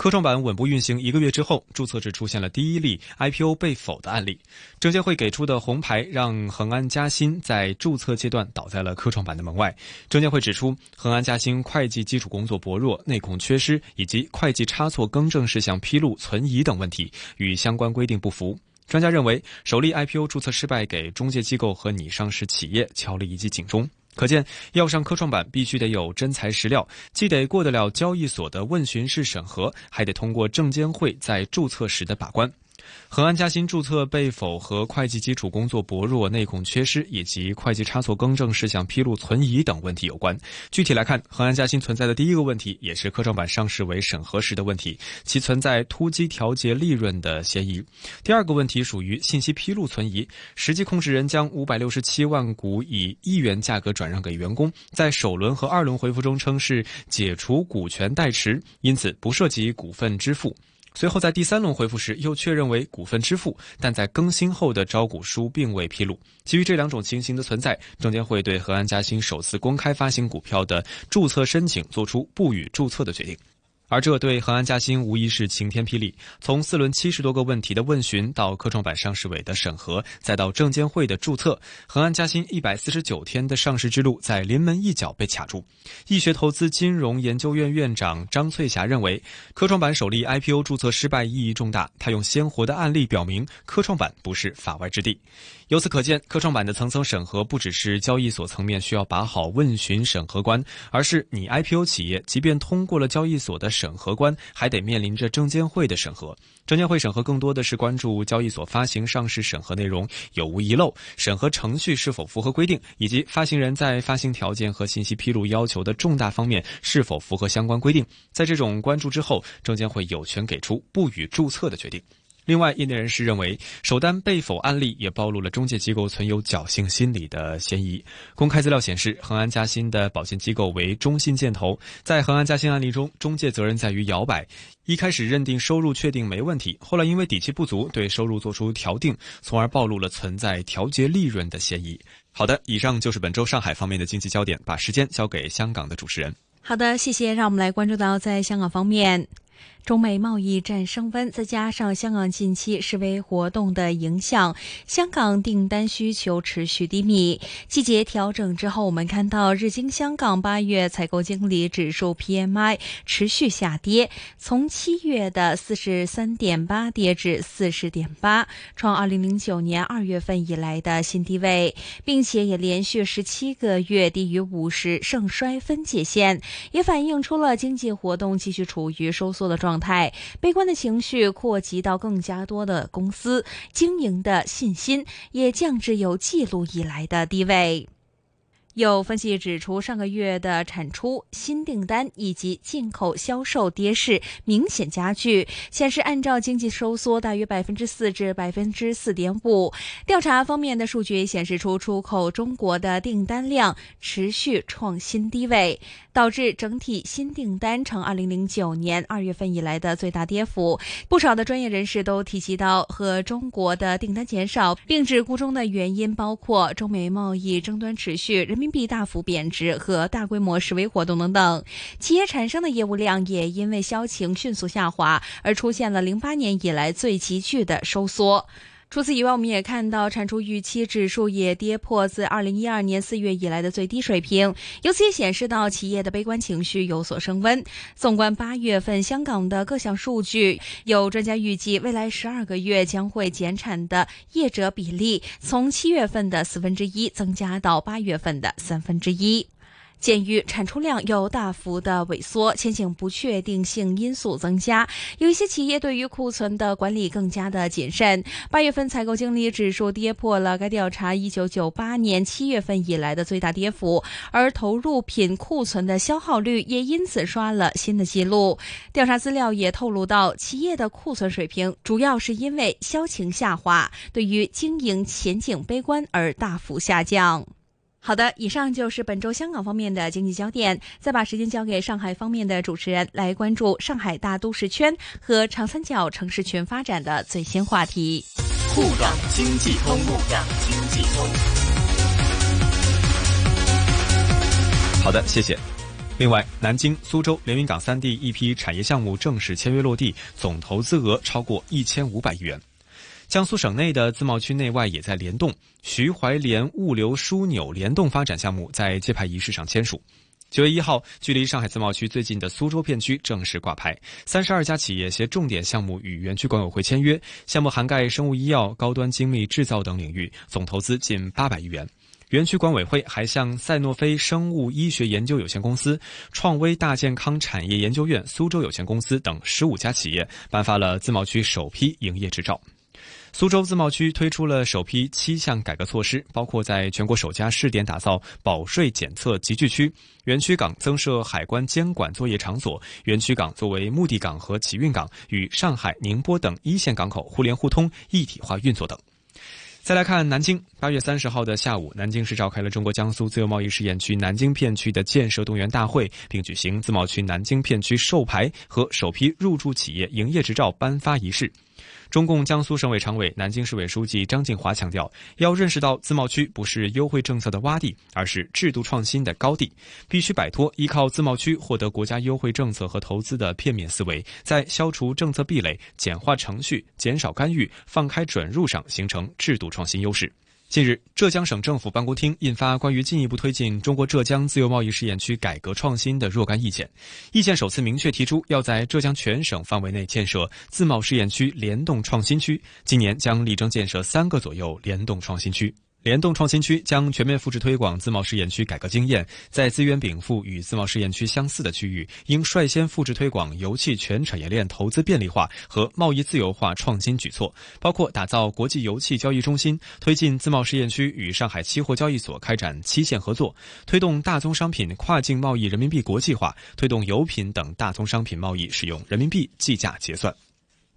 科创板稳步运行一个月之后，注册制出现了第一例 IPO 被否的案例。证监会给出的红牌让恒安嘉欣在注册阶段倒在了科创板的门外。证监会指出，恒安嘉欣会计基础工作薄弱、内控缺失以及会计差错更正事项披露存疑等问题，与相关规定不符。专家认为，首例 IPO 注册失败给中介机构和拟上市企业敲了一记警钟。可见，要上科创板必须得有真材实料，既得过得了交易所的问询式审核，还得通过证监会在注册时的把关。恒安嘉欣注册被否和会计基础工作薄弱、内控缺失以及会计差错更正事项披露存疑等问题有关。具体来看，恒安嘉欣存在的第一个问题，也是科创板上市为审核时的问题，其存在突击调节利润的嫌疑。第二个问题属于信息披露存疑，实际控制人将五百六十七万股以一元价格转让给员工，在首轮和二轮回复中称是解除股权代持，因此不涉及股份支付。随后在第三轮回复时又确认为股份支付，但在更新后的招股书并未披露。基于这两种情形的存在，证监会对和安嘉兴首次公开发行股票的注册申请作出不予注册的决定。而这对恒安嘉兴无疑是晴天霹雳。从四轮七十多个问题的问询，到科创板上市委的审核，再到证监会的注册，恒安嘉兴一百四十九天的上市之路在临门一脚被卡住。易学投资金融研究院院长张翠霞认为，科创板首例 IPO 注册失败意义重大。他用鲜活的案例表明，科创板不是法外之地。由此可见，科创板的层层审核不只是交易所层面需要把好问询审核关，而是你 IPO 企业即便通过了交易所的审核关，还得面临着证监会的审核。证监会审核更多的是关注交易所发行上市审核内容有无遗漏，审核程序是否符合规定，以及发行人在发行条件和信息披露要求的重大方面是否符合相关规定。在这种关注之后，证监会有权给出不予注册的决定。另外，业内人士认为，首单被否案例也暴露了中介机构存有侥幸心理的嫌疑。公开资料显示，恒安嘉兴的保荐机构为中信建投，在恒安嘉兴案例中，中介责任在于摇摆。一开始认定收入确定没问题，后来因为底气不足，对收入做出调定，从而暴露了存在调节利润的嫌疑。好的，以上就是本周上海方面的经济焦点，把时间交给香港的主持人。好的，谢谢。让我们来关注到在香港方面。中美贸易战升温，再加上香港近期示威活动的影响，香港订单需求持续低迷。季节调整之后，我们看到日经香港八月采购经理指数 PMI 持续下跌，从七月的四十三点八跌至四十点八，创二零零九年二月份以来的新低位，并且也连续十七个月低于五十盛衰分界线，也反映出了经济活动继续处于收缩的状。态悲观的情绪扩及到更加多的公司，经营的信心也降至有记录以来的低位。有分析指出，上个月的产出、新订单以及进口销售跌势明显加剧，显示按照经济收缩大约百分之四至百分之四点五。调查方面的数据显示出，出口中国的订单量持续创新低位，导致整体新订单呈二零零九年二月份以来的最大跌幅。不少的专业人士都提及到，和中国的订单减少并指估中的原因包括中美贸易争端持续、人。人民币大幅贬值和大规模示威活动等等，企业产生的业务量也因为销情迅速下滑而出现了零八年以来最急剧的收缩。除此以外，我们也看到产出预期指数也跌破自二零一二年四月以来的最低水平，由此也显示到企业的悲观情绪有所升温。纵观八月份香港的各项数据，有专家预计，未来十二个月将会减产的业者比例从七月份的四分之一增加到八月份的三分之一。鉴于产出量有大幅的萎缩，前景不确定性因素增加，有一些企业对于库存的管理更加的谨慎。八月份采购经理指数跌破了该调查一九九八年七月份以来的最大跌幅，而投入品库存的消耗率也因此刷了新的纪录。调查资料也透露到，企业的库存水平主要是因为销情下滑，对于经营前景悲观而大幅下降。好的，以上就是本周香港方面的经济焦点。再把时间交给上海方面的主持人，来关注上海大都市圈和长三角城市群发展的最新话题。沪港经济通，沪港经济通。好的，谢谢。另外，南京、苏州、连云港三地一批产业项目正式签约落地，总投资额超过一千五百亿元。江苏省内的自贸区内外也在联动，徐淮连物流枢纽联动发展项目在揭牌仪式上签署。九月一号，距离上海自贸区最近的苏州片区正式挂牌，三十二家企业携重点项目与园区管委会签约，项目涵盖生物医药、高端精密制造等领域，总投资近八百亿元。园区管委会还向赛诺菲生物医学研究有限公司、创威大健康产业研究院苏州有限公司等十五家企业颁发了自贸区首批营业执照。苏州自贸区推出了首批七项改革措施，包括在全国首家试点打造保税检测集聚区，园区港增设海关监管作业场所，园区港作为目的港和起运港，与上海、宁波等一线港口互联互通、一体化运作等。再来看南京，八月三十号的下午，南京市召开了中国江苏自由贸易试验区南京片区的建设动员大会，并举行自贸区南京片区授牌和首批入驻企业营业执照颁发仪式。中共江苏省委常委、南京市委书记张静华强调，要认识到自贸区不是优惠政策的洼地，而是制度创新的高地，必须摆脱依靠自贸区获得国家优惠政策和投资的片面思维，在消除政策壁垒、简化程序、减少干预、放开准入上形成制度创新优势。近日，浙江省政府办公厅印发关于进一步推进中国浙江自由贸易试验区改革创新的若干意见。意见首次明确提出，要在浙江全省范围内建设自贸试验区联动创新区，今年将力争建设三个左右联动创新区。联动创新区将全面复制推广自贸试验区改革经验，在资源禀赋与自贸试验区相似的区域，应率先复制推广油气全产业链投资便利化和贸易自由化创新举措，包括打造国际油气交易中心，推进自贸试验区与上海期货交易所开展期限合作，推动大宗商品跨境贸易人民币国际化，推动油品等大宗商品贸易使用人民币计价结算。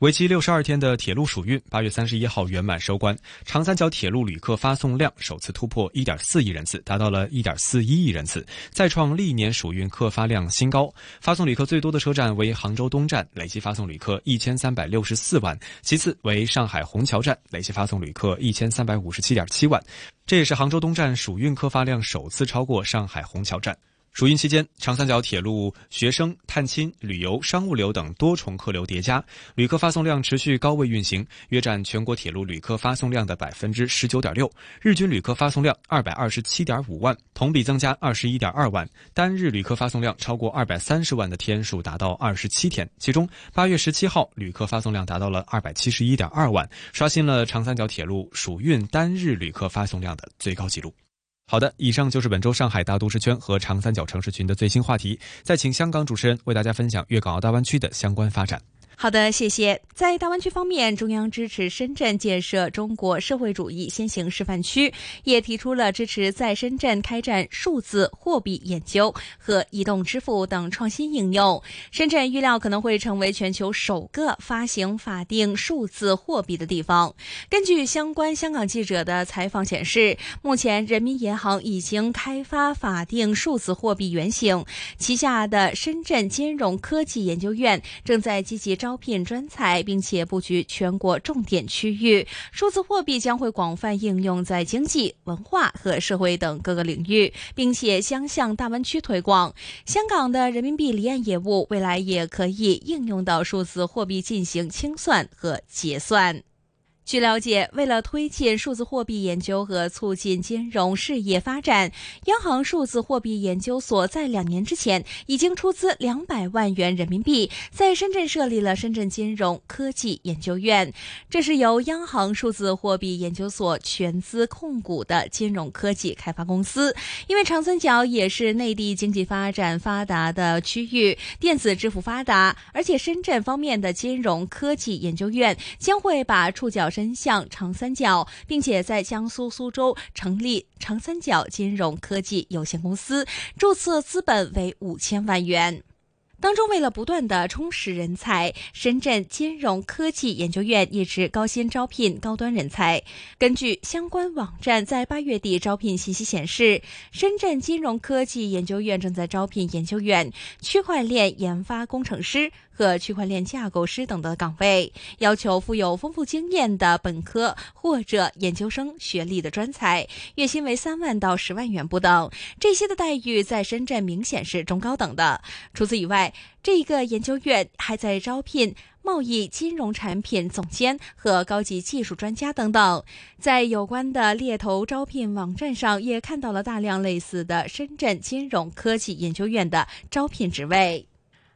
为期六十二天的铁路暑运，八月三十一号圆满收官。长三角铁路旅客发送量首次突破一点四亿人次，达到了一点四一亿人次，再创历年暑运客发量新高。发送旅客最多的车站为杭州东站，累计发送旅客一千三百六十四万；其次为上海虹桥站，累计发送旅客一千三百五十七点七万。这也是杭州东站暑运客发量首次超过上海虹桥站。暑运期间，长三角铁路学生、探亲、旅游、商务流等多重客流叠加，旅客发送量持续高位运行，约占全国铁路旅客发送量的百分之十九点六。日均旅客发送量二百二十七点五万，同比增加二十一点二万。单日旅客发送量超过二百三十万的天数达到二十七天，其中八月十七号旅客发送量达到了二百七十一点二万，刷新了长三角铁路暑运单日旅客发送量的最高纪录。好的，以上就是本周上海大都市圈和长三角城市群的最新话题。再请香港主持人为大家分享粤港澳大湾区的相关发展。好的，谢谢。在大湾区方面，中央支持深圳建设中国社会主义先行示范区，也提出了支持在深圳开展数字货币研究和移动支付等创新应用。深圳预料可能会成为全球首个发行法定数字货币的地方。根据相关香港记者的采访显示，目前人民银行已经开发法定数字货币原型，旗下的深圳金融科技研究院正在积极。招聘专才，并且布局全国重点区域。数字货币将会广泛应用在经济、文化和社会等各个领域，并且将向大湾区推广。香港的人民币离岸业务未来也可以应用到数字货币进行清算和结算。据了解，为了推进数字货币研究和促进金融事业发展，央行数字货币研究所在两年之前已经出资两百万元人民币，在深圳设立了深圳金融科技研究院。这是由央行数字货币研究所全资控股的金融科技开发公司。因为长三角也是内地经济发展发达的区域，电子支付发达，而且深圳方面的金融科技研究院将会把触角。伸向长三角，并且在江苏苏州成立长三角金融科技有限公司，注册资本为五千万元。当中，为了不断的充实人才，深圳金融科技研究院一直高薪招聘高端人才。根据相关网站在八月底招聘信息显示，深圳金融科技研究院正在招聘研究员、区块链研发工程师和区块链架构师等的岗位，要求富有丰富经验的本科或者研究生学历的专才，月薪为三万到十万元不等。这些的待遇在深圳明显是中高等的。除此以外，这个研究院还在招聘贸易金融产品总监和高级技术专家等等。在有关的猎头招聘网站上，也看到了大量类似的深圳金融科技研究院的招聘职位。